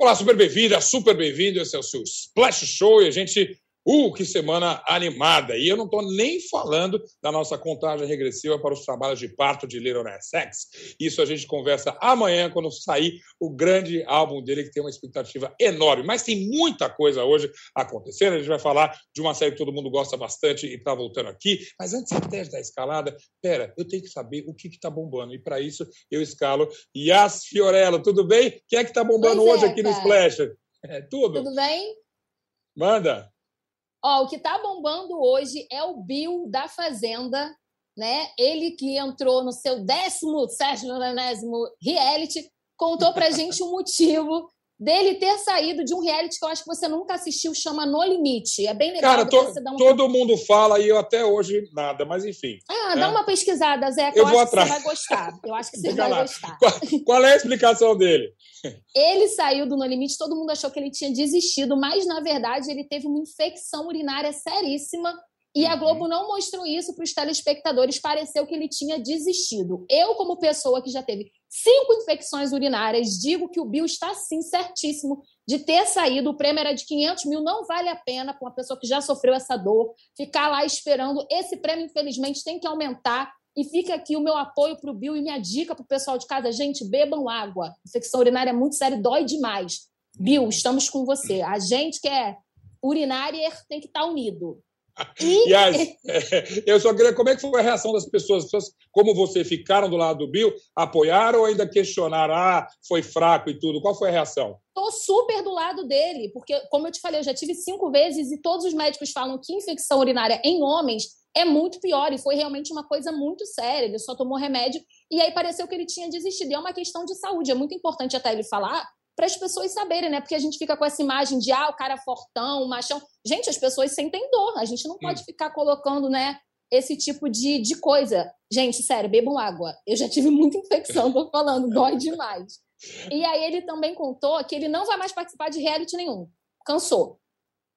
Olá, super bem-vinda, super bem-vindo. Esse é o seu Splash Show e a gente Uh, que semana animada! E eu não estou nem falando da nossa contagem regressiva para os trabalhos de parto de Little Nas X. Isso a gente conversa amanhã, quando sair o grande álbum dele, que tem uma expectativa enorme. Mas tem muita coisa hoje acontecendo. A gente vai falar de uma série que todo mundo gosta bastante e está voltando aqui. Mas antes até da escalada, pera, eu tenho que saber o que está bombando. E para isso eu escalo Yas Fiorello. Tudo bem? Quem é que está bombando hoje aqui no Splash? É, tudo? Tudo bem? Manda! Ó, o que está bombando hoje é o Bill da Fazenda, né? Ele que entrou no seu décimo, sétimo, reality, contou pra gente o motivo dele ter saído de um reality que eu acho que você nunca assistiu, chama No Limite. É bem legal. Cara, to, dar todo mundo fala e eu até hoje nada, mas enfim. Ah, né? dá uma pesquisada, Zé, que eu, eu vou acho atrás. que você vai gostar. Eu acho que você vai lá. gostar. Qual, qual, é a explicação dele? Ele saiu do No Limite, todo mundo achou que ele tinha desistido, mas na verdade ele teve uma infecção urinária seríssima e a Globo uhum. não mostrou isso para os telespectadores, pareceu que ele tinha desistido. Eu, como pessoa que já teve cinco infecções urinárias, digo que o Bill está sim certíssimo de ter saído. O prêmio era de 500 mil, não vale a pena para uma pessoa que já sofreu essa dor ficar lá esperando. Esse prêmio, infelizmente, tem que aumentar. E fica aqui o meu apoio para o Bill e minha dica para o pessoal de casa: gente, bebam água. Infecção urinária é muito séria, dói demais. Bill, estamos com você. A gente que é urinária tem que estar tá unido. E... as, é, eu só queria, como é que foi a reação das pessoas? As pessoas, como você, ficaram do lado do Bill, apoiaram ou ainda questionaram, ah, foi fraco e tudo? Qual foi a reação? Estou super do lado dele, porque, como eu te falei, eu já tive cinco vezes e todos os médicos falam que infecção urinária em homens é muito pior e foi realmente uma coisa muito séria. Ele só tomou remédio e aí pareceu que ele tinha desistido. E é uma questão de saúde. É muito importante até ele falar para as pessoas saberem, né? Porque a gente fica com essa imagem de ah, o cara fortão, machão. Gente, as pessoas sentem dor. A gente não pode ficar colocando, né, esse tipo de, de coisa. Gente, sério, bebam água. Eu já tive muita infecção, tô falando, dói demais. E aí ele também contou que ele não vai mais participar de reality nenhum. Cansou.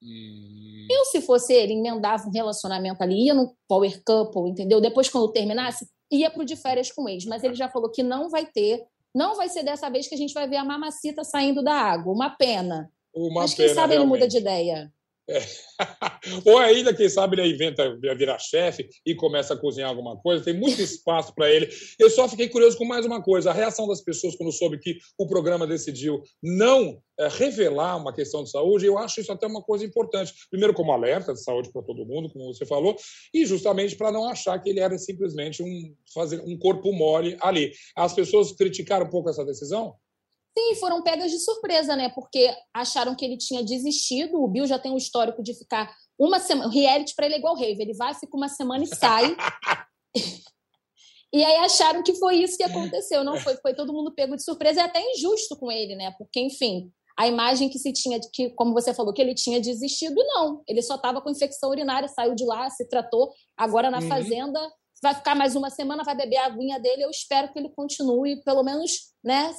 Hum. Eu, se fosse ele, emendava um relacionamento ali, ia no Power Couple, entendeu? Depois, quando terminasse, ia pro de férias com ex. Mas ele já falou que não vai ter não vai ser dessa vez que a gente vai ver a mamacita saindo da água. Uma pena. Uma Mas quem pena, sabe realmente. ele muda de ideia. É. Ou ainda, quem sabe, ele inventa virar chefe e começa a cozinhar alguma coisa. Tem muito espaço para ele. Eu só fiquei curioso com mais uma coisa: a reação das pessoas quando soube que o programa decidiu não é, revelar uma questão de saúde. Eu acho isso até uma coisa importante. Primeiro, como alerta de saúde para todo mundo, como você falou, e justamente para não achar que ele era simplesmente um, fazer um corpo mole ali. As pessoas criticaram um pouco essa decisão? Sim, foram pegas de surpresa, né? Porque acharam que ele tinha desistido. O Bill já tem um histórico de ficar uma semana. O reality para ele é igual rave. Ele vai, fica uma semana e sai. e aí acharam que foi isso que aconteceu. Não foi, foi todo mundo pego de surpresa. É até injusto com ele, né? Porque, enfim, a imagem que se tinha, de que, como você falou, que ele tinha desistido, não. Ele só estava com infecção urinária, saiu de lá, se tratou. Agora na uhum. fazenda vai ficar mais uma semana, vai beber a aguinha dele. Eu espero que ele continue, pelo menos, né,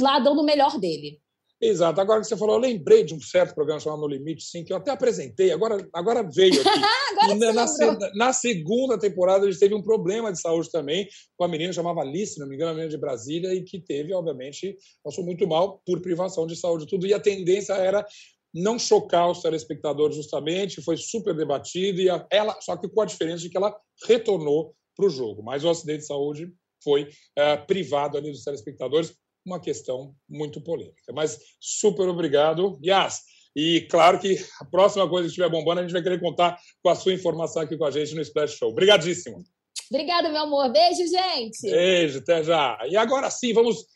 lá dando o melhor dele. Exato. Agora que você falou, eu lembrei de um certo programa chamado No Limite, sim, que eu até apresentei, agora, agora veio aqui. agora na, na, na, segunda temporada a gente teve um problema de saúde também, com a menina chamava Alice, se não me engano, a menina de Brasília, e que teve, obviamente, passou muito mal por privação de saúde e tudo. E a tendência era não chocar os telespectadores justamente, foi super debatido, e ela, só que com a diferença de que ela retornou para o jogo. Mas o acidente de saúde foi é, privado ali dos telespectadores, uma questão muito polêmica. Mas super obrigado, Yas. E claro que a próxima coisa que estiver bombando, a gente vai querer contar com a sua informação aqui com a gente no Splash Show. Obrigadíssimo. Obrigada, meu amor. Beijo, gente. Beijo, até já. E agora sim, vamos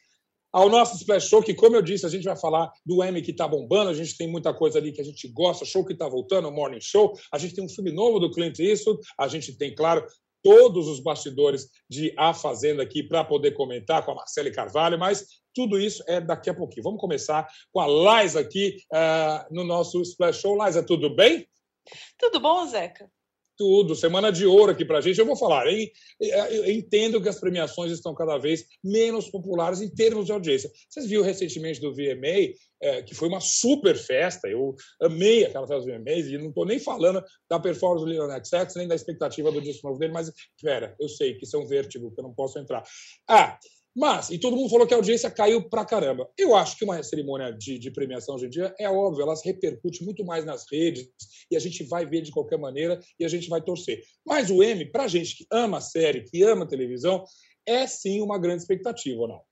ao nosso Splash Show, que, como eu disse, a gente vai falar do M que está bombando, a gente tem muita coisa ali que a gente gosta, show que está voltando, o Morning Show, a gente tem um filme novo do Clint Eastwood, a gente tem, claro, todos os bastidores de A Fazenda aqui para poder comentar com a Marcele Carvalho, mas tudo isso é daqui a pouquinho. Vamos começar com a Laisa aqui uh, no nosso Splash Show. Laisa, tudo bem? Tudo bom, Zeca? Tudo, semana de ouro aqui para a gente. Eu vou falar, hein? Eu entendo que as premiações estão cada vez menos populares em termos de audiência. Vocês viram recentemente do VMA, é, que foi uma super festa. Eu amei aquela festa do VMA e não estou nem falando da performance do Lil Nas X, nem da expectativa do disco novo dele, mas, pera, eu sei que isso é um vértigo, que eu não posso entrar. Ah, Mas, e todo mundo falou que a audiência caiu pra caramba. Eu acho que uma cerimônia de, de, premiação hoje em dia é óbvio, ela repercute muito mais nas redes e a gente vai ver de qualquer maneira e a gente vai torcer. Mas o M, pra gente que ama a série, que ama a televisão, é sim uma grande expectativa, ou não?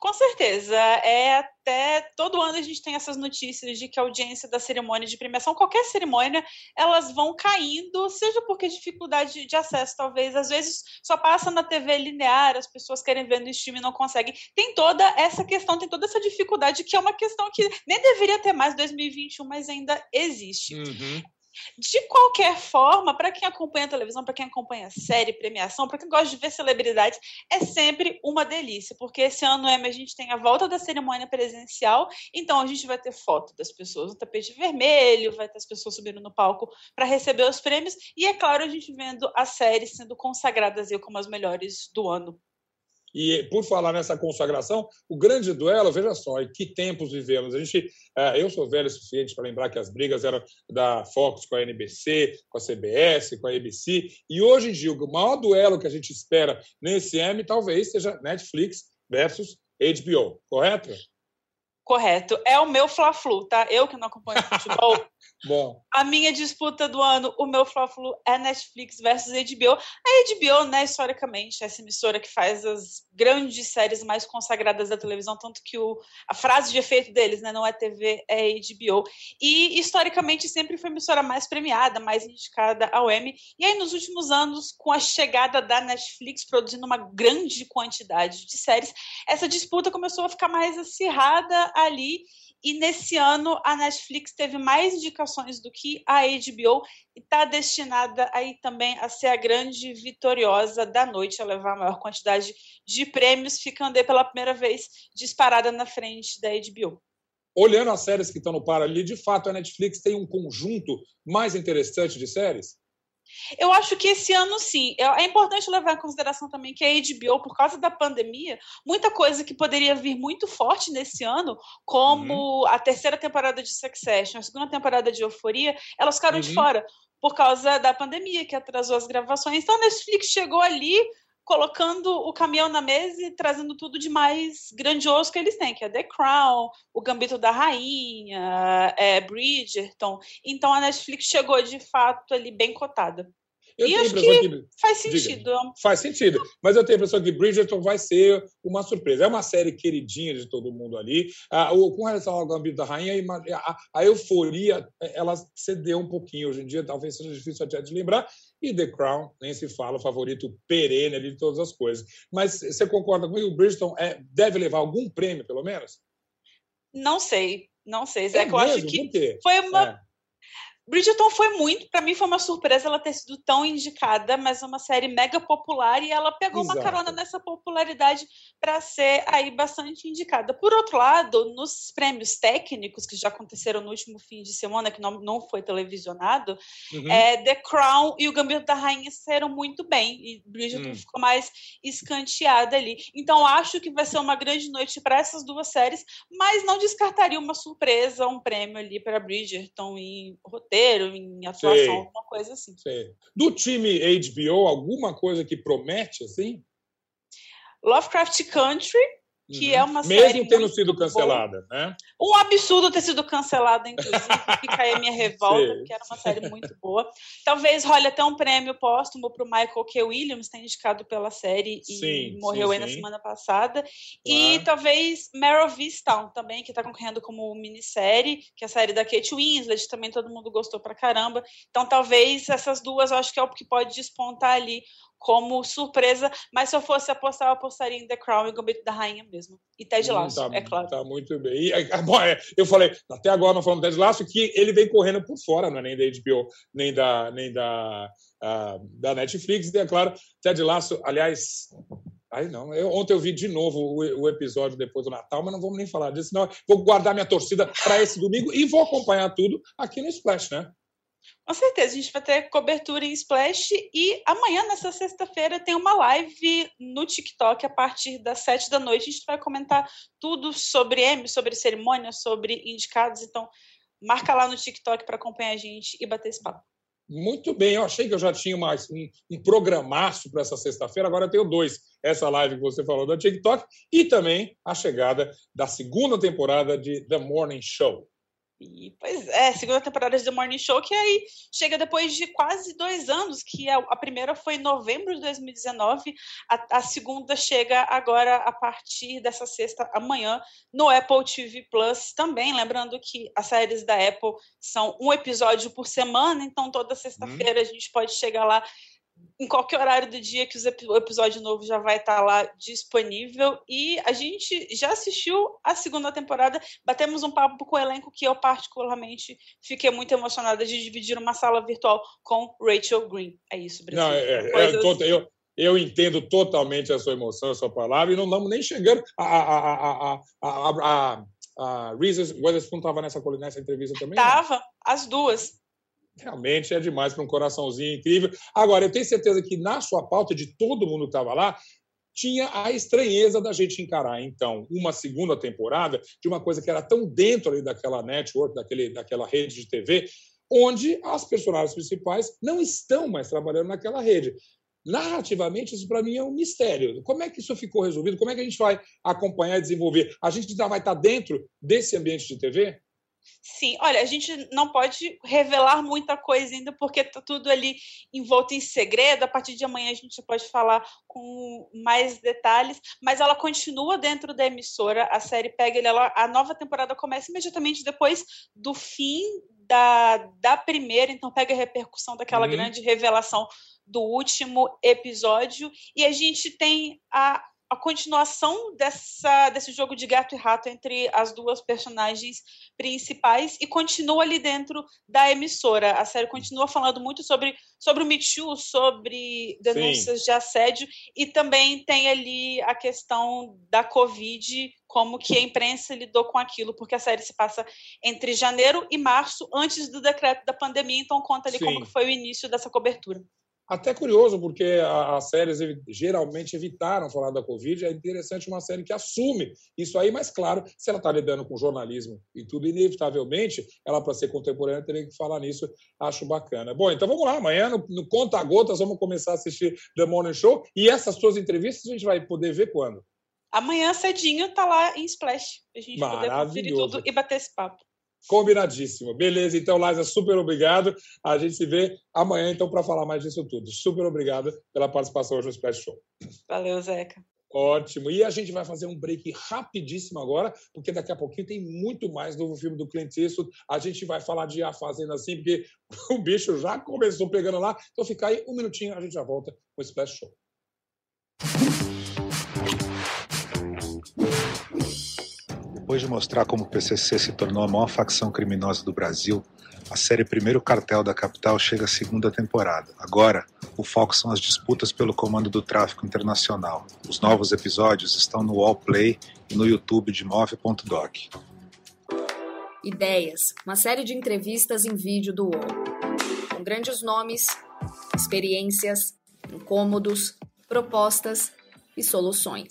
Com certeza. É até todo ano a gente tem essas notícias de que a audiência da cerimônia de premiação, qualquer cerimônia, elas vão caindo, seja porque dificuldade de acesso, talvez. Às vezes só passa na TV linear, as pessoas querem ver no stream e não conseguem. Tem toda essa questão, tem toda essa dificuldade, que é uma questão que nem deveria ter mais 2021, mas ainda existe. Uhum. De qualquer forma, para quem acompanha a televisão, para quem acompanha série, premiação, para quem gosta de ver celebridades, é sempre uma delícia, porque esse ano é, a gente tem a volta da cerimônia presencial, então a gente vai ter foto das pessoas no tapete vermelho, vai ter as pessoas subindo no palco para receber os prêmios, e é claro, a gente vendo as séries sendo consagradas como as melhores do ano. E por falar nessa consagração, o grande duelo, veja só, em que tempos vivemos. A gente, é, eu sou velho o suficiente para lembrar que as brigas eram da Fox com a NBC, com a CBS, com a ABC, e hoje em dia o maior duelo que a gente espera nesse M talvez seja Netflix versus HBO, correto? Correto. É o meu Fla-Flu, tá? Eu que não acompanho futebol. Bom. A minha disputa do ano, o meu Fla-Flu é Netflix versus HBO. A HBO, né, historicamente, é essa emissora que faz as grandes séries mais consagradas da televisão, tanto que o, a frase de efeito deles, né, não é TV, é HBO. E, historicamente, sempre foi a emissora mais premiada, mais indicada ao Emmy. E aí, nos últimos anos, com a chegada da Netflix produzindo uma grande quantidade de séries, essa disputa começou a ficar mais acirrada ali. E nesse ano a Netflix teve mais indicações do que a HBO e está destinada aí também a ser a grande vitoriosa da noite, a levar a maior quantidade de prêmios, ficando aí pela primeira vez disparada na frente da HBO. Olhando as séries que estão no par ali, de fato a Netflix tem um conjunto mais interessante de séries? Eu acho que esse ano, sim. É, é importante levar em consideração também que a HBO, por causa da pandemia, muita coisa que poderia vir muito forte nesse ano, como uhum. a terceira temporada de Succession, a segunda temporada de Euforia, elas ficaram uhum. de fora por causa da pandemia, que atrasou as gravações. Então, a Netflix chegou ali colocando o caminhão na mesa e trazendo tudo de mais grandioso que eles têm, que é The Crown, o Gambito da Rainha, é, Bridgerton. Então a Netflix chegou de fato ali bem cotada. Eu e acho que, que, faz sentido. Diga, faz sentido. Mas eu tenho a impressão que Bridgerton vai ser uma surpresa. É uma série queridinha de todo mundo ali. Ah, o, com relação ao Gambito da Rainha, a, a, euforia ela cedeu um pouquinho. Hoje em dia talvez seja difícil até de lembrar. E The Crown, nem se fala, o favorito perene de todas as coisas. Mas você concorda comigo? O Bridgerton é, deve levar algum prêmio, pelo menos? Não sei, não sei, Zé. É eu acho que foi uma. É Bridgerton foi muito, para mim foi uma surpresa ela ter sido tão indicada, mas é uma série mega popular e ela pegou Exato. uma carona nessa popularidade para ser aí bastante indicada. Por outro lado, nos prêmios técnicos que já aconteceram no último fim de semana, que não, não foi televisionado, uhum. é, The Crown e o Gambito da Rainha saíram muito bem e Bridgerton uhum. ficou mais escanteada ali. Então acho que vai ser uma grande noite para essas duas séries, mas não descartaria uma surpresa, um prêmio ali para Bridgerton em roteiro em atuação, sei, alguma coisa assim. Sei. Do time HBO, alguma coisa que promete, assim? Lovecraft Country, que é uhum. é uma Mesmo série. Mesmo tendo sido cancelada, boa. né? Um absurdo ter sido cancelada, inclusive, fica aí a minha revolta, porque era uma série muito boa. Talvez role até um prêmio póstumo para o Michael K. Williams, tem indicado pela série e sim, morreu sim, aí sim. na semana passada. Claro. E talvez Meryl Vistown também, que está concorrendo como minissérie, que é a série da Kate Winslet, também todo mundo gostou pra caramba. Então talvez essas duas, eu acho que é o que pode despontar ali como surpresa, mas se eu fosse apostar, eu apostaria em The Crown e Gambito da Rainha mesmo. E Ted hum, Lasso, hum, tá, é claro. Tá muito bem. E, bom, é, eu falei, até agora não falamos Ted Lasso, que ele vem correndo por fora, não é nem da HBO, nem da, nem da, uh, da Netflix, e é claro, Ted Lasso, aliás, Aí não. Eu, ontem eu vi de novo o, o, episódio depois do Natal, mas não vamos nem falar disso, não. Vou guardar minha torcida para esse domingo e vou acompanhar tudo aqui no Splash, né? Com certeza, a gente vai ter cobertura em Splash e amanhã, nessa sexta-feira, tem uma live no TikTok a partir das sete da noite. A gente vai comentar tudo sobre M, sobre cerimônia, sobre indicados. Então, marca lá no TikTok para acompanhar a gente e bater esse papo. Muito bem, eu achei que eu já tinha mais um, um programaço para essa sexta-feira, agora eu tenho dois. essa live que você falou da TikTok e também a chegada da segunda temporada de The Morning Show. E, pois é, segunda temporada de The Morning Show, que aí chega depois de quase dois anos, que a, a primeira foi em novembro de 2019, a, a, segunda chega agora a partir dessa sexta, amanhã, no Apple TV Plus também. Lembrando que as séries da Apple são um episódio por semana, então toda sexta-feira hum. a gente pode chegar lá em qualquer horário do dia que o episódio novo já vai estar lá disponível. E a gente já assistiu a segunda temporada. Batemos um papo com o elenco que eu, particularmente, fiquei muito emocionada de dividir uma sala virtual com Rachel Green. É isso, Brasil. Não, é, é, é eu, eu entendo totalmente a sua emoção, a sua palavra, e não estamos nem chegando a. a, a, a, a, a a Reese Witherspoon estava nessa, nessa entrevista também? Estava, as duas realmente é demais para um coraçãozinho incrível. Agora, eu tenho certeza que na sua pauta, de todo mundo que estava lá, tinha a estranheza da gente encarar, então, uma segunda temporada de uma coisa que era tão dentro ali daquela network, daquele, daquela rede de TV, onde as personagens principais não estão mais trabalhando naquela rede. Narrativamente, isso para mim é um mistério. Como é que isso ficou resolvido? Como é que a gente vai acompanhar e desenvolver? A gente ainda vai estar dentro desse ambiente de TV? Sim, olha, a gente não pode revelar muita coisa ainda, porque está tudo ali envolto em segredo. A partir de amanhã a gente pode falar com mais detalhes, mas ela continua dentro da emissora. A série pega ela, a nova temporada começa imediatamente depois do fim da, da primeira, então pega a repercussão daquela uhum. grande revelação do último episódio. E a gente tem a a continuação dessa, desse jogo de gato e rato entre as duas personagens principais e continua ali dentro da emissora. A série continua falando muito sobre, sobre o Me Too, sobre denúncias Sim. de assédio e também tem ali a questão da Covid, como que a imprensa lidou com aquilo, porque a série se passa entre janeiro e março, antes do decreto da pandemia, então conta ali Sim. como foi o início dessa cobertura. Até curioso, porque as séries geralmente evitaram falar da Covid. É interessante uma série que assume isso aí, mas, claro, se ela está lidando com jornalismo e tudo, inevitavelmente, ela, para ser contemporânea, teria que falar nisso. Acho bacana. Bom, então vamos lá. Amanhã, no, no Conta Gotas, vamos começar a assistir The Morning Show. E essas suas entrevistas a gente vai poder ver quando? Amanhã cedinho tá lá em Splash. A gente poder conferir tudo e bater esse papo. Combinadíssimo. Beleza, então, Liza, super obrigado. A gente se vê amanhã, então, para falar mais disso tudo. Super obrigado pela participação hoje no Splash Show. Valeu, Zeca. Ótimo. E a gente vai fazer um break rapidíssimo agora, porque daqui a pouquinho tem muito mais novo filme do Clint Eastwood. A gente vai falar de A Fazenda assim, porque o bicho já começou pegando lá. Então fica aí um minutinho, a gente já volta com o Splash Show. Depois de mostrar como o PCC se tornou a maior facção criminosa do Brasil, a série Primeiro Cartel da Capital chega à segunda temporada. Agora, o foco são as disputas pelo comando do tráfico internacional. Os novos episódios estão no Wallplay e no YouTube de Move.doc. Ideias, uma série de entrevistas em vídeo do UOL. Com grandes nomes, experiências, incômodos, propostas e soluções.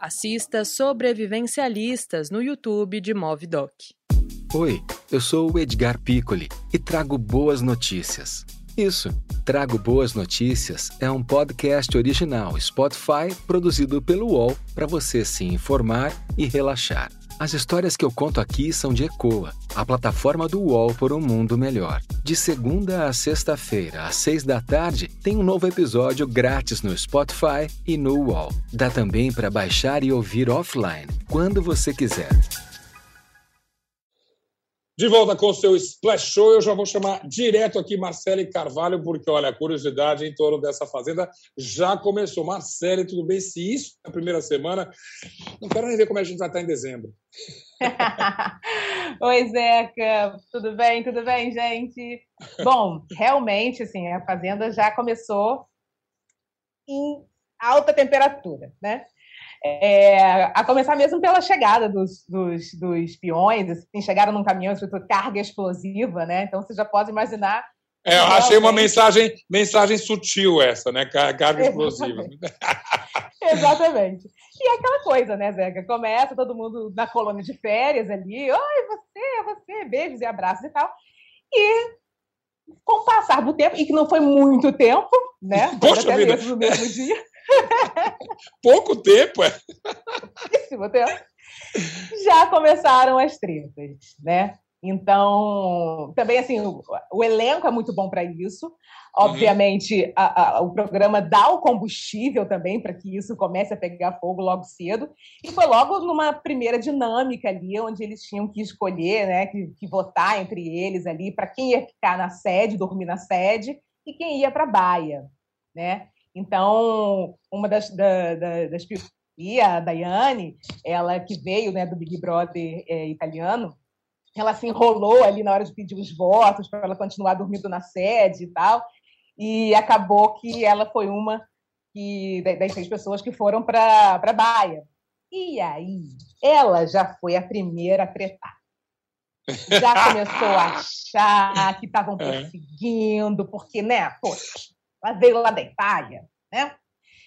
Assista Sobrevivencialistas no YouTube de Movidoc. Oi, eu sou o Edgar Piccoli e trago boas notícias. Isso, Trago Boas Notícias é um podcast original Spotify produzido pelo UOL para você se informar e relaxar. As histórias que eu conto aqui são de Ecoa, a plataforma do UOL por um mundo melhor. De segunda a sexta-feira, às seis da tarde, tem um novo episódio grátis no Spotify e no UOL. Dá também para baixar e ouvir offline, quando você quiser. De volta com o seu Splash Show, eu já vou chamar direto aqui Marcele Carvalho, porque, olha, a curiosidade em torno dessa fazenda já começou. Marcele, tudo bem? Se isso é a primeira semana, não quero nem ver como a gente vai estar em dezembro. Oi, Zeca, tudo bem? Tudo bem, gente? Bom, realmente, assim, a fazenda já começou em alta temperatura, né? É, a começar mesmo pela chegada dos, dos, dos peões, assim, chegaram num caminhão escrito carga explosiva, né? Então você já pode imaginar. É, eu achei uma mensagem, mensagem sutil essa, né? Carga explosiva. Exatamente. E é aquela coisa, né, Zeca? Começa todo mundo na colônia de férias ali, oi, você, você, beijos e abraços e tal. E com o passar do tempo, e que não foi muito tempo, né? Poxa até vida. mesmo no mesmo dia. Pouco tempo, é. Pouquíssimo tempo. Já começaram as tretas, né? Então, também assim, o, o elenco é muito bom para isso. Obviamente, uhum. a, a, o programa dá o combustível também para que isso comece a pegar fogo logo cedo. E foi logo numa primeira dinâmica ali, onde eles tinham que escolher, né, que, que votar entre eles ali para quem ia ficar na sede, dormir na sede, e quem ia para a baia, né? Então, uma das, da, da, das a Daiane, ela que veio né, do Big Brother é, italiano, ela se enrolou ali na hora de pedir os votos para ela continuar dormindo na sede e tal, e acabou que ela foi uma que, das seis pessoas que foram para a Baia. E aí, ela já foi a primeira a tretar. Já começou a achar que estavam é. perseguindo, porque, né, poxa, ela veio lá da Itália, né?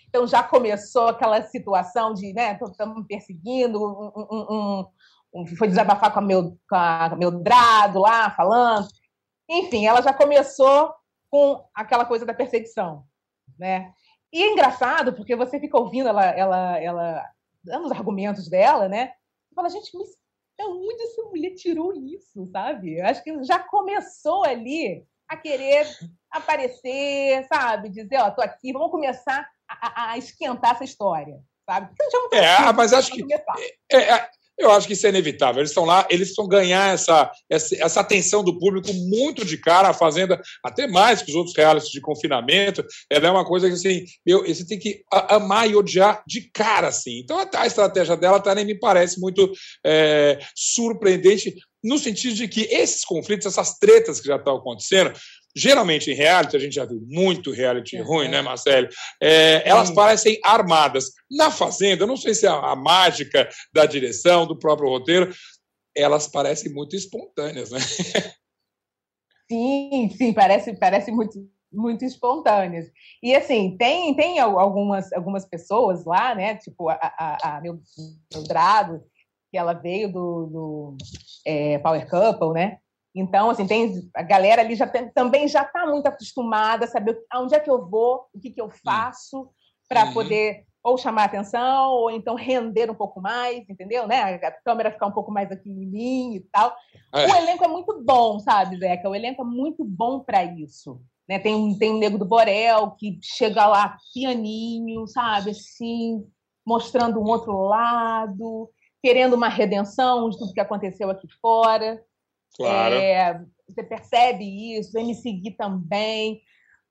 Então já começou aquela situação de, né, estamos perseguindo, um, um, um, foi desabafar com a, meu, com a Meldrado lá, falando. Enfim, ela já começou com aquela coisa da perseguição, né? E é engraçado, porque você fica ouvindo ela, ela, ela dando os argumentos dela, né? Fala, gente, mas da onde essa mulher tirou isso, sabe? Acho que já começou ali a querer aparecer, sabe? Dizer, ó, tô aqui, vamos começar a, a esquentar essa história, sabe? é, mas acho que é, é, eu acho que isso é inevitável. Eles estão lá, eles estão ganhar essa, essa, essa, atenção do público muito de cara. A Fazenda, até mais que os outros realities de confinamento, ela é uma coisa que assim, meu, você tem que amar e odiar de cara, assim. Então a, a estratégia dela tá, nem me parece muito é, surpreendente, no sentido de que esses conflitos, essas tretas que já estão acontecendo, geralmente em reality, a gente já viu muito reality uhum. ruim, né, Marcelo? É, elas parecem armadas. Na Fazenda, eu não sei se é a mágica da direção, do próprio roteiro, elas parecem muito espontâneas, né? Sim, sim, parece, parece muito, muito espontâneas. E assim, tem, tem algumas, algumas pessoas lá, né? Tipo a, a, a meu, meu Drado, que ela veio do, do é, Power Couple, né? Então, assim, tem a galera ali já tem, também já está muito acostumada a saber aonde é que eu vou, o que, que eu faço para uhum. poder ou chamar atenção ou então render um pouco mais, entendeu? Né? A câmera ficar um pouco mais aqui em mim e tal. É. O elenco é muito bom, sabe, Zeca? O elenco é muito bom para isso. Né? Tem, um, tem um Nego do Borel que chega lá pianinho, sabe? Assim, mostrando um outro lado, querendo uma redenção de tudo que aconteceu aqui fora. Claro. É, você percebe isso, me seguir também.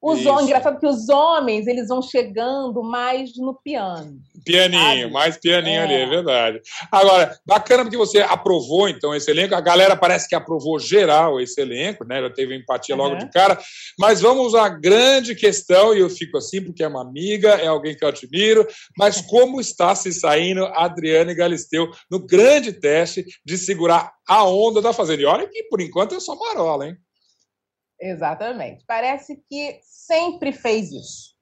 Os homens, engraçado que os homens eles vão chegando mais no piano. Pianinho, sabe? mais pianinho é. ali, é verdade. Agora, bacana porque você aprovou então esse elenco. A galera parece que aprovou geral esse elenco, né? Já teve empatia logo uhum. de cara. Mas vamos à grande questão, e eu fico assim porque é uma amiga, é alguém que eu admiro. Mas como está se saindo Adriane Galisteu no grande teste de segurar a onda da Fazenda? E olha que por enquanto é só marola, hein? Exatamente. Parece que sempre fez isso.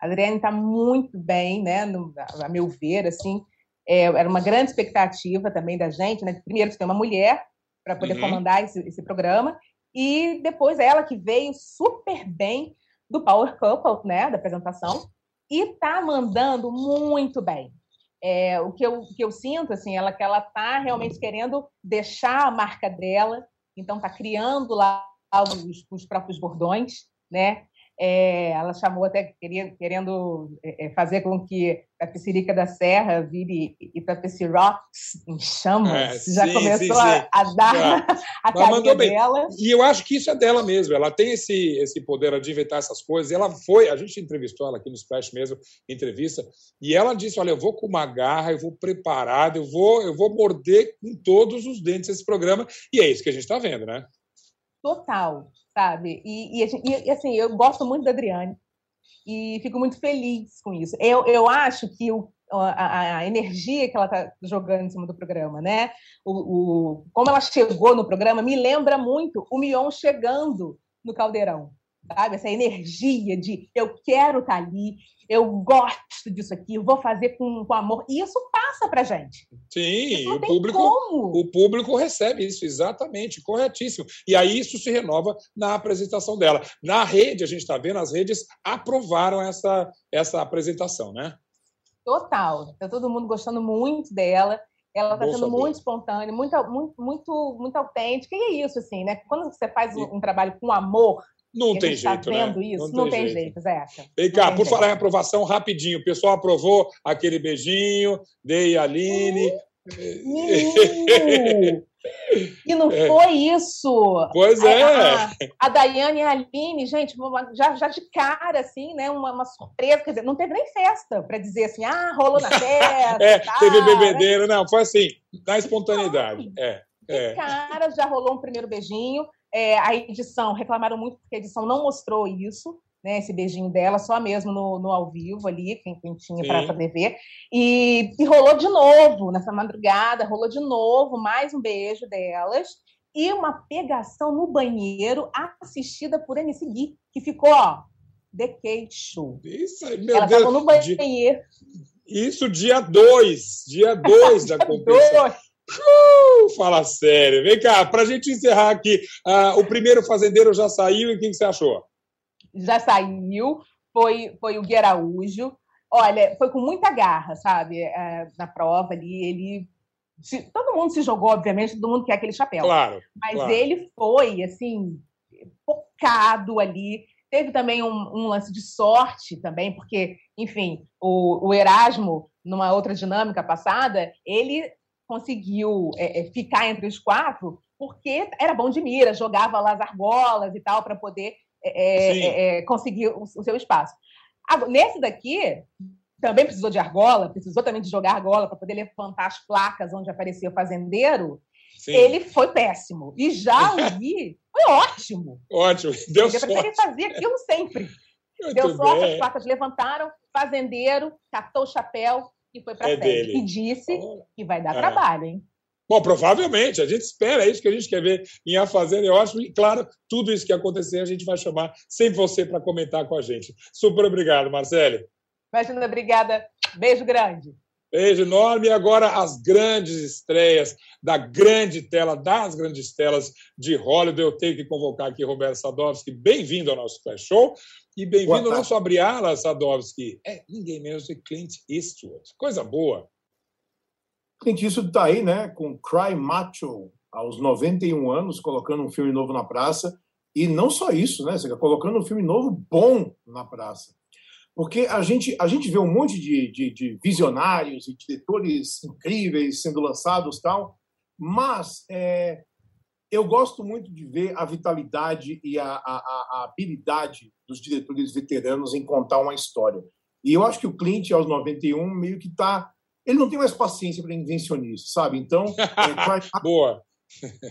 A Adriane está muito bem, né? No, a meu ver, assim, é, era uma grande expectativa também da gente, né? Primeiro de ter uma mulher para poder uhum. comandar esse, esse, programa e depois ela que veio super bem do Power Couple, né? Da apresentação e está mandando muito bem. É, o, que eu, o que eu sinto, assim, ela que ela está realmente querendo deixar a marca dela, então está criando lá os, os próprios bordões, né? É, ela chamou até queria, querendo é, é fazer com que a Piscirica da Serra vire Itapeci Rocks em chamas. É, Já sim, começou sim. A, a, dar a carinha dela. E eu acho que isso é dela mesmo. Ela tem esse, esse poder de inventar essas coisas. Ela foi, a gente entrevistou ela aqui no Splash mesmo, entrevista, e ela disse: Olha, eu vou com uma garra, eu vou preparado, eu vou, eu vou morder com todos os dentes esse programa. E é isso que a gente está vendo, né? Total, sabe? E, e, e, assim, eu gosto muito da Adriane e fico muito feliz com isso. Eu, eu acho que o, a, a, energia que ela está jogando em cima do programa, né? O, o, como ela chegou no programa me lembra muito o Mion chegando no Caldeirão, sabe? Essa energia de eu quero estar tá ali, eu gosto disso aqui, eu vou fazer com, com amor. E isso passa para gente. Sim, o público, como. o público recebe isso, exatamente, corretíssimo. E aí isso se renova na apresentação dela. Na rede, a gente está vendo, as redes aprovaram essa, essa apresentação, né? Total. Está todo mundo gostando muito dela. Ela está sendo muito espontânea, muito, muito, muito, muito autêntica. E é isso, assim, né? Quando você faz um, um trabalho com amor, não tem tá jeito, tá vendo né? Isso, não, não tem, tem jeito, Zeca. Vem cá, por jeito. falar em aprovação, rapidinho. O pessoal aprovou aquele beijinho, Dei Aline. Menino! E não é. foi isso. Pois é. A, a, Daiane e a Aline, gente, já, já de cara, assim, né? Uma, uma surpresa. Quer dizer, não teve nem festa para dizer assim, ah, rolou na festa. é, tá, teve bebedeira. Né? Não, foi assim, na espontaneidade. É, é. cara, já rolou um primeiro beijinho. É, a edição, reclamaram muito porque a edição não mostrou isso né, esse beijinho dela, só mesmo no, no ao vivo ali, quem, quem tinha para poder ver. E, e rolou de novo, nessa madrugada, rolou de novo mais um beijo delas e uma pegação no banheiro assistida por MC Gui, que ficou, ó, de queixo. Isso aí, meu Ela Deus. no banheiro. Isso dia 2, dia 2 da competição. Uh, fala sério. Vem cá, para a gente encerrar aqui, uh, o primeiro fazendeiro já saiu e quem que você achou? já saiu, foi, foi o Gui Araújo. Olha, foi com muita garra, sabe? É, na prova ali, ele. Todo mundo se jogou, obviamente, todo mundo quer aquele chapéu. Claro. Mas claro. ele foi, assim, focado ali. Teve também um, um, lance de sorte também, porque, enfim, o, o, Erasmo, numa outra dinâmica passada, ele conseguiu é, é ficar entre os quatro porque era bom de mira, jogava lá as argolas e tal para poder é é, é, é, conseguir o, o, seu espaço. Nesse daqui, também precisou de argola, precisou também de jogar argola para poder levantar as placas onde aparecia o fazendeiro. Sim. Ele foi péssimo. E já o Gui foi ótimo. Ótimo, deu sorte. Ele fazia aquilo sempre. Muito deu sorte, bem. as placas levantaram, fazendeiro, catou o chapéu e foi para é frente. E disse que vai dar é. trabalho, hein? Bom, provavelmente, a gente espera, é isso que a gente quer ver em A Fazenda, eu acho, e claro, tudo isso que acontecer a gente vai chamar sem você para comentar com a gente. Super obrigado, Marcele. Imagina, obrigada. Beijo grande. Beijo enorme. E agora as grandes estreias da grande tela, das grandes telas de Hollywood. Eu tenho que convocar aqui Roberto Sadovski. Bem-vindo ao nosso Flash Show. E bem-vindo ao nosso Abriala, Sadovski. É ninguém menos que Clint Eastwood. Coisa boa. Clint Eastwood está aí, né, com Cry Macho, aos 91 anos, colocando um filme novo na praça. E não só isso, né, seja, colocando um filme novo bom na praça. Porque a gente, a gente vê um monte de, de, de visionários e diretores incríveis sendo lançados tal, mas é, eu gosto muito de ver a vitalidade e a, a, a, habilidade dos diretores veteranos em contar uma história. E eu acho que o Clint, aos 91, meio que está ele não tem mais paciência para invencionista, sabe? Então, é, boa.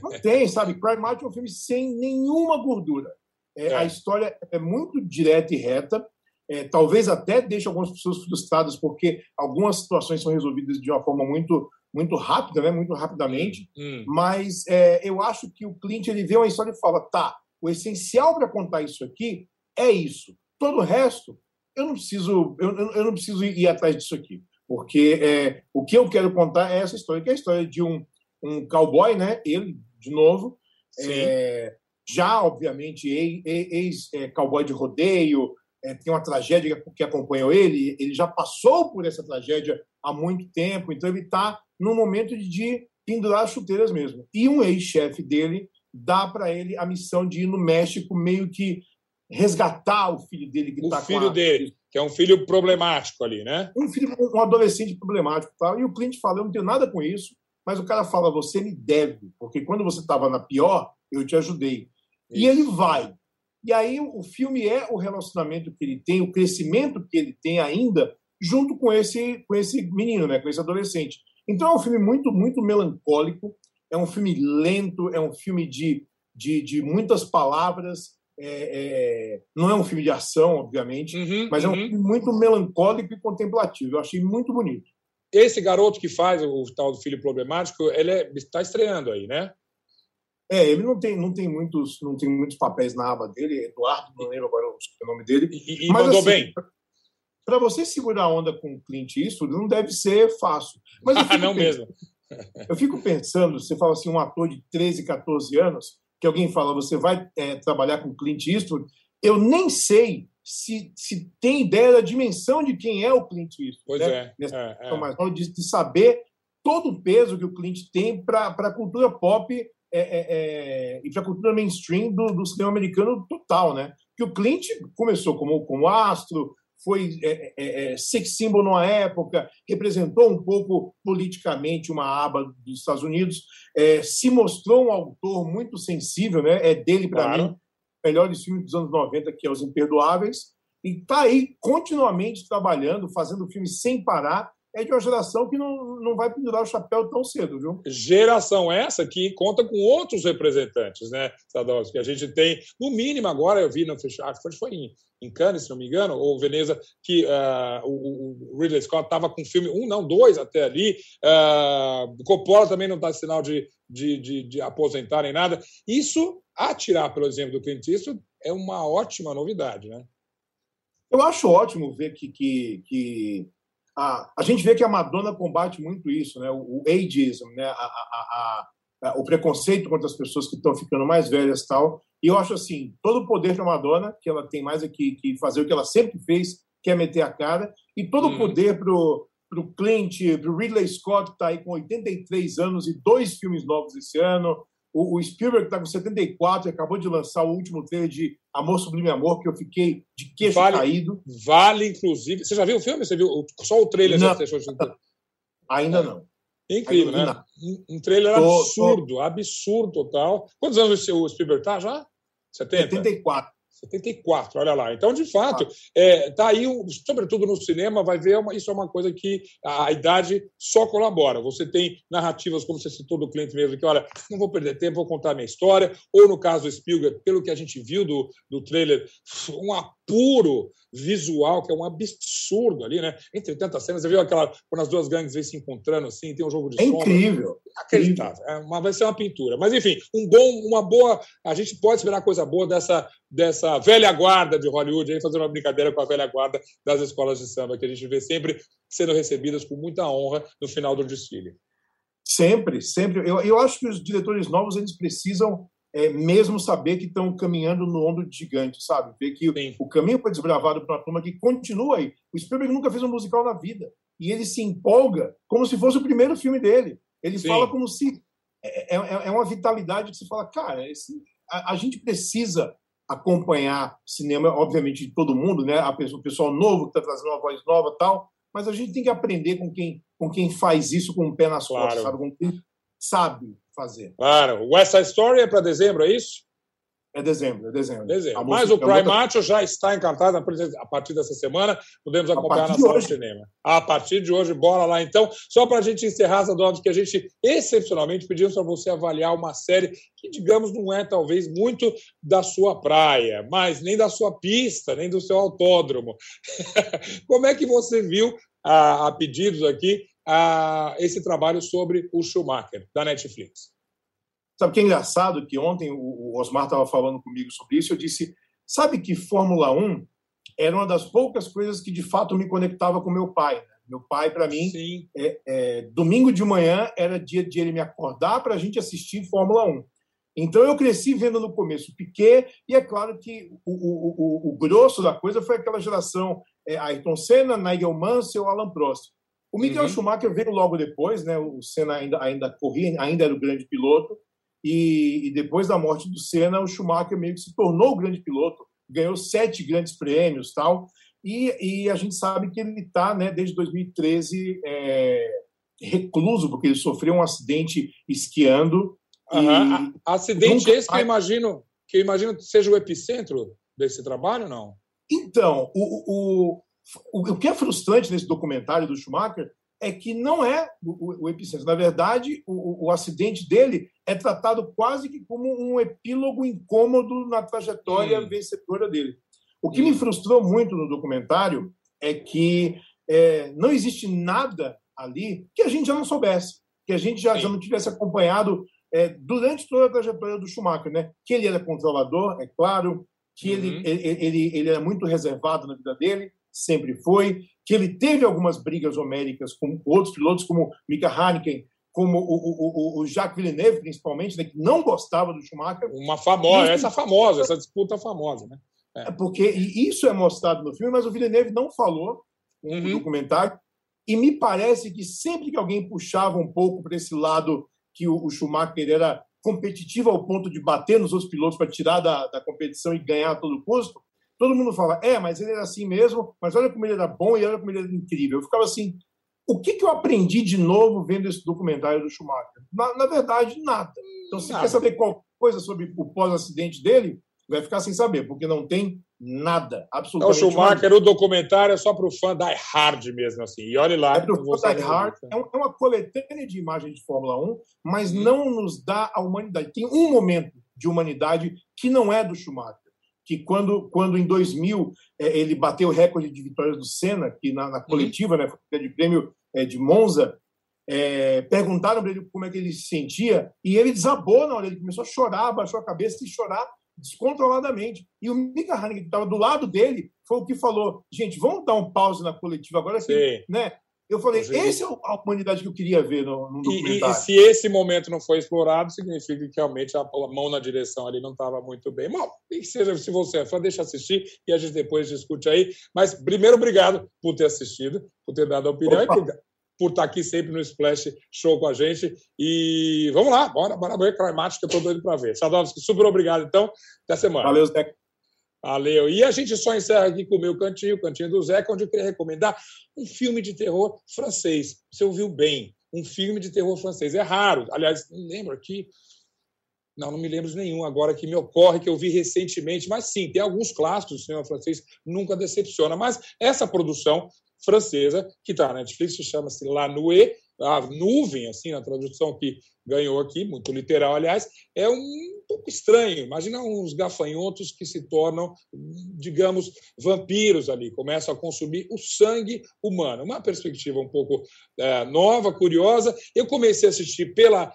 Não tem, sabe? Martin é um filme sem nenhuma gordura. É, é. A história é muito direta e reta. É, talvez até deixe algumas pessoas frustradas porque algumas situações são resolvidas de uma forma muito muito rápida, né? Muito rapidamente. Hum. Mas é, eu acho que o Clint ele vê uma história e fala, tá, o essencial para contar isso aqui é isso. Todo o resto eu não preciso eu, eu não preciso ir atrás disso aqui. Porque é, o que eu quero contar é essa história, que é a história de um, um cowboy, né? Ele, de novo, é, já, obviamente, ex-cowboy é, de rodeio, é, tem uma tragédia que acompanhou ele, ele já passou por essa tragédia há muito tempo, então ele está no momento de pendurar as chuteiras mesmo. E um ex-chefe dele dá para ele a missão de ir no México meio que resgatar o filho dele que está com O filho dele que é um filho problemático ali, né? Um filho, um adolescente problemático, tal. E o cliente fala: eu não tenho nada com isso, mas o cara fala: você me deve, porque quando você estava na pior, eu te ajudei. Isso. E ele vai. E aí o filme é o relacionamento que ele tem, o crescimento que ele tem ainda, junto com esse com esse menino, né, com esse adolescente. Então é um filme muito muito melancólico, é um filme lento, é um filme de, de, de muitas palavras, é, é, não é um filme de ação, obviamente, uhum, mas é um uhum. filme muito melancólico e contemplativo. Eu achei muito bonito. esse garoto que faz o tal do filho problemático, ele está é, estreando aí, né? É, ele não tem, não tem muitos, não tem muitos papéis na aba dele. Eduardo, não lembro agora o nome dele. E, e Mas, mandou assim, bem. Para você segurar a onda com o Clint Eastwood, não deve ser fácil. Mas ah, não pensando, mesmo. eu fico pensando, você fala assim, um ator de 13, 14 anos, que alguém fala, você vai é, trabalhar com Clint Eastwood, eu nem sei se, se tem ideia da dimensão de quem é o Clint Eastwood. Pois né? é. é, é. De, de, saber todo o peso que o Clint tem para a cultura pop é, é, é e para a cultura mainstream do, do, cinema americano total, né? Que o Clint começou como, como astro, foi é, sex symbol numa época, representou um pouco politicamente uma aba dos Estados Unidos, se mostrou um autor muito sensível, né? É dele para claro. mim melhores filmes dos anos 90, que é Os Imperdoáveis, e está aí continuamente trabalhando, fazendo filmes sem parar. É de uma geração que não, não vai pendurar o chapéu tão cedo, viu? Geração essa que conta com outros representantes, né, Sadowski? A gente tem, no mínimo agora, eu vi no festival, foi em, em Cannes, se não me engano, ou Veneza, que uh, o, o, Ridley Scott estava com filme, um, não, dois até ali. Uh, Coppola também não está sinal de, de, de, de aposentar nem nada. Isso a tirar pelo exemplo do Clint Eastwood é uma ótima novidade, né? Eu acho ótimo ver que, que, que a, a gente vê que a Madonna combate muito isso, né? O, o ageism, né? A, a, a, o preconceito contra as pessoas que estão ficando mais velhas tal. E eu acho assim, todo o poder da Madonna, que ela tem mais é que, que fazer o que ela sempre fez, que é meter a cara, e todo o hum. poder pro pro Clint, pro Ridley Scott, que está aí com 83 anos e dois filmes novos esse ano, o, o Spielberg está com 74 e acabou de lançar o último trailer de Amor Sublime Amor, que eu fiquei de queixo vale, caído. Vale, inclusive. Você já viu o filme? Você viu só o trailer? Não, já ainda não. Incrível, Ainda né? Um, um trailer tô, absurdo, tô... absurdo total. Quantos anos o Spielberg está já? 70? 74. 74, olha lá. Então, de fato, é, tá aí, sobretudo no cinema, vai ver, uma, isso é uma coisa que a, idade só colabora. Você tem narrativas, como você citou do cliente mesmo, que, olha, não vou perder tempo, vou contar a minha história. Ou, no caso do Spielberg, pelo que a gente viu do, do trailer, um apuro visual que é um absurdo ali, né? Entre tantas cenas, você viu aquela, quando as duas gangues vêm se encontrando assim, tem um jogo de é sombra. Incrível. Acreditável. É uma, vai ser uma pintura. Mas, enfim, um bom, uma boa... A gente pode esperar coisa boa dessa dessa velha guarda de Hollywood, aí fazendo uma brincadeira com a velha guarda das escolas de samba, que a gente vê sempre sendo recebidas com muita honra no final do desfile. Sempre, sempre. Eu, eu acho que os diretores novos eles precisam é, mesmo saber que estão caminhando no ombro de gigante, sabe? Ver que Sim. o caminho foi desbravado para uma turma que continua aí. O Spielberg nunca fez um musical na vida. E ele se empolga como se fosse o primeiro filme dele. Ele Sim. fala como se. É, é, é, uma vitalidade que você fala, cara, esse, a, a gente precisa acompanhar cinema, obviamente, de todo mundo, né? A pessoa, o pessoal novo que está trazendo uma voz nova tal, mas a gente tem que aprender com quem, com quem faz isso com o pé nas claro. costas, sabe? Com quem sabe fazer. Claro. West Side Story é para dezembro, é isso? É dezembro, é dezembro. dezembro. Mas o Prime Macho já está encartado a partir dessa semana. Podemos acompanhar na sala de cinema. A partir de hoje, bora lá então. Só para a gente encerrar, Zadovski, que a gente excepcionalmente pedimos para você avaliar uma série que, digamos, não é talvez muito da sua praia, mas nem da sua pista, nem do seu autódromo. Como é que você viu, a, a pedidos aqui, a, esse trabalho sobre o Schumacher, da Netflix? Sabe o que é engraçado? Que ontem o Osmar estava falando comigo sobre isso. Eu disse: sabe que Fórmula 1 era uma das poucas coisas que de fato me conectava com meu pai. Né? Meu pai, para mim, é, é, domingo de manhã era dia de ele me acordar para a gente assistir Fórmula 1. Então eu cresci vendo no começo Piquet, e é claro que o, o, o, o grosso da coisa foi aquela geração é, Ayrton Senna, Nigel Mansell, Alan Prost. O Michael uhum. Schumacher veio logo depois, né? O Senna ainda, ainda corria, ainda era o grande piloto. E, e, depois da morte do Senna, o Schumacher meio que se tornou o grande piloto, ganhou sete grandes prêmios tal. E, e a gente sabe que ele está, né, desde 2013, é, recluso, porque ele sofreu um acidente esquiando. Uhum. Acidente esse que eu imagino que eu imagino que seja o epicentro desse trabalho, não? Então, o, o, o, que é frustrante nesse documentário do Schumacher é que não é o, o epicentro. Na verdade, o, o, acidente dele é tratado quase que como um epílogo incômodo na trajetória hum. vencedora dele. O que hum. me frustrou muito no documentário é que é, não existe nada ali que a gente já não soubesse, que a gente já, já não tivesse acompanhado é, durante toda a trajetória do Schumacher, né? Que ele era controlador, é claro, que uhum. ele, ele, ele, ele era muito reservado na vida dele, sempre foi, que ele teve algumas brigas homéricas com outros pilotos, como Mika Hakkinen, como o, o, o, Jacques Villeneuve, principalmente, né, que não gostava do Schumacher. Uma famosa, essa famosa, essa disputa famosa, né? É. é. Porque isso é mostrado no filme, mas o Villeneuve não falou uhum. no documentário. E me parece que sempre que alguém puxava um pouco para esse lado que o, o, Schumacher era competitivo ao ponto de bater nos outros pilotos para tirar da, da competição e ganhar a todo custo, todo mundo fala, é, mas ele era assim mesmo, mas olha como ele era bom e olha como ele era incrível. Eu ficava assim, o que, que eu aprendi de novo vendo esse documentário do Schumacher? Na, na verdade, nada. Então, se nada. quer saber qual coisa sobre o pós-acidente dele, vai ficar sem saber, porque não tem nada, absolutamente nada. O Schumacher, nada. o documentário é só para o fã die hard mesmo, assim. E olhe lá. É para o fã die hard. É, é uma coletânea de imagens de Fórmula 1, mas hum. não nos dá a humanidade. Tem um momento de humanidade que não é do Schumacher. Que quando, quando em 2000 é, ele bateu o recorde de vitórias do Senna, que na, na coletiva, hum. né, de prêmio é, de Monza, é, perguntaram para ele como é que ele se sentia e ele desabou na hora, ele começou a chorar, abaixou a cabeça e chorar descontroladamente. E o Mika Hanemann, que estava do lado dele, foi o que falou: gente, vamos dar um pause na coletiva agora. Que, né? Eu falei, essa é a humanidade que eu queria ver no, no documentário. E, e, se esse momento não foi explorado, significa que realmente a, mão na direção ali não estava muito bem. Bom, que seja, se você é fã, deixa assistir e a gente depois discute aí. Mas, primeiro, obrigado por ter assistido, por ter dado a opinião Opa. e por, por estar aqui sempre no Splash Show com a gente. E vamos lá, bora, bora ver Climatic, que eu estou doido para ver. Sadovski, super obrigado, então. Até semana. Valeu, Zé. Valeu. E a gente só encerra aqui com o meu cantinho, o cantinho do Zeca, onde eu queria recomendar um filme de terror francês. Você ouviu bem, um filme de terror francês. É raro. Aliás, não lembro aqui. Não, não me lembro de nenhum agora que me ocorre, que eu vi recentemente. Mas sim, tem alguns clássicos do cinema francês, nunca decepciona. Mas essa produção francesa, que está na Netflix, chama-se La Nuée, a nuvem, assim, na tradução que ganhou aqui, muito literal, aliás, é um pouco estranho. Imagina uns gafanhotos que se tornam, digamos, vampiros ali, começam a consumir o sangue humano. Uma perspectiva um pouco é, nova, curiosa. Eu comecei a assistir pela,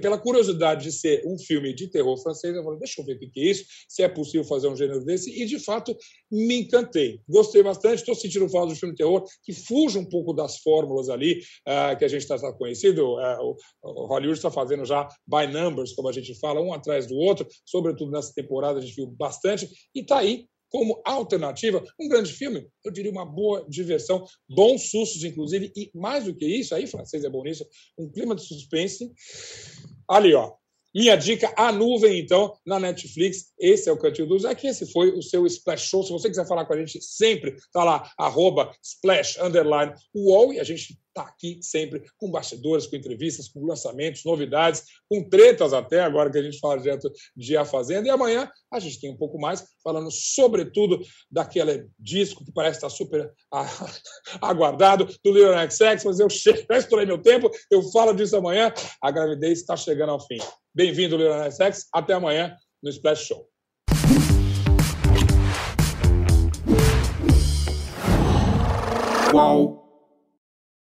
pela curiosidade de ser um filme de terror francês. Eu falei, deixa eu ver o que é isso, se é possível fazer um gênero desse. E, de fato, me encantei. Gostei bastante. Estou sentindo falta de filme de terror que fuja um pouco das fórmulas ali é, que a gente está conhecido. É, o Hollywood está fazendo já by numbers, como a gente fala, um atrás do outro, sobretudo nessa temporada a gente viu bastante, e está aí como alternativa, um grande filme, eu diria uma boa diversão, bons sustos, inclusive, e mais do que isso, aí francês é bom nisso, um clima de suspense. Ali, ó, minha dica, a nuvem, então, na Netflix. Esse é o Cantinho do que esse foi o seu Splash Show. Se você quiser falar com a gente, sempre tá lá, arroba Splash Underline UOL, e a gente está aqui sempre com bastidores, com entrevistas, com lançamentos, novidades, com tretas até, agora que a gente fala direto de A Fazenda. E amanhã a gente tem um pouco mais, falando sobretudo daquele disco que parece estar super aguardado, do Little XX, mas eu chego, já estourei meu tempo, eu falo disso amanhã. A gravidez está chegando ao fim. Bem-vindo, Little XX. Até amanhã no Splash Show. Qual?